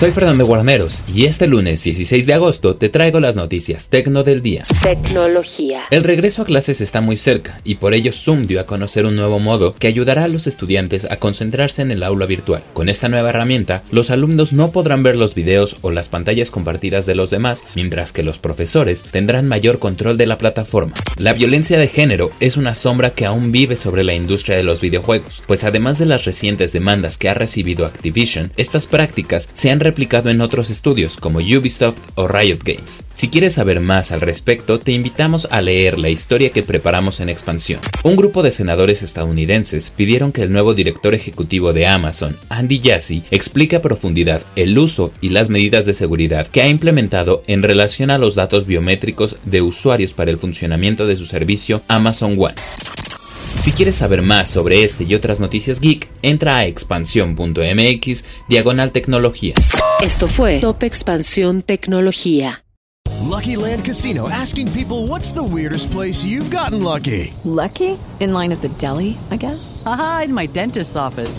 Soy Fernando Guarneros y este lunes 16 de agosto te traigo las noticias tecno del día. Tecnología. El regreso a clases está muy cerca y por ello Zoom dio a conocer un nuevo modo que ayudará a los estudiantes a concentrarse en el aula virtual. Con esta nueva herramienta, los alumnos no podrán ver los videos o las pantallas compartidas de los demás, mientras que los profesores tendrán mayor control de la plataforma. La violencia de género es una sombra que aún vive sobre la industria de los videojuegos, pues además de las recientes demandas que ha recibido Activision, estas prácticas se han replicado en otros estudios como Ubisoft o Riot Games. Si quieres saber más al respecto, te invitamos a leer la historia que preparamos en expansión. Un grupo de senadores estadounidenses pidieron que el nuevo director ejecutivo de Amazon, Andy Jassy, explique a profundidad el uso y las medidas de seguridad que ha implementado en relación a los datos biométricos de usuarios para el funcionamiento de su servicio Amazon One. Si quieres saber más sobre este y otras noticias geek, entra a expansión.mx diagonal tecnología. Esto fue Top Expansión Tecnología. Lucky Land Casino asking people what's the weirdest place you've gotten lucky? Lucky? In line at the deli, I guess? Aha, in my dentist's office.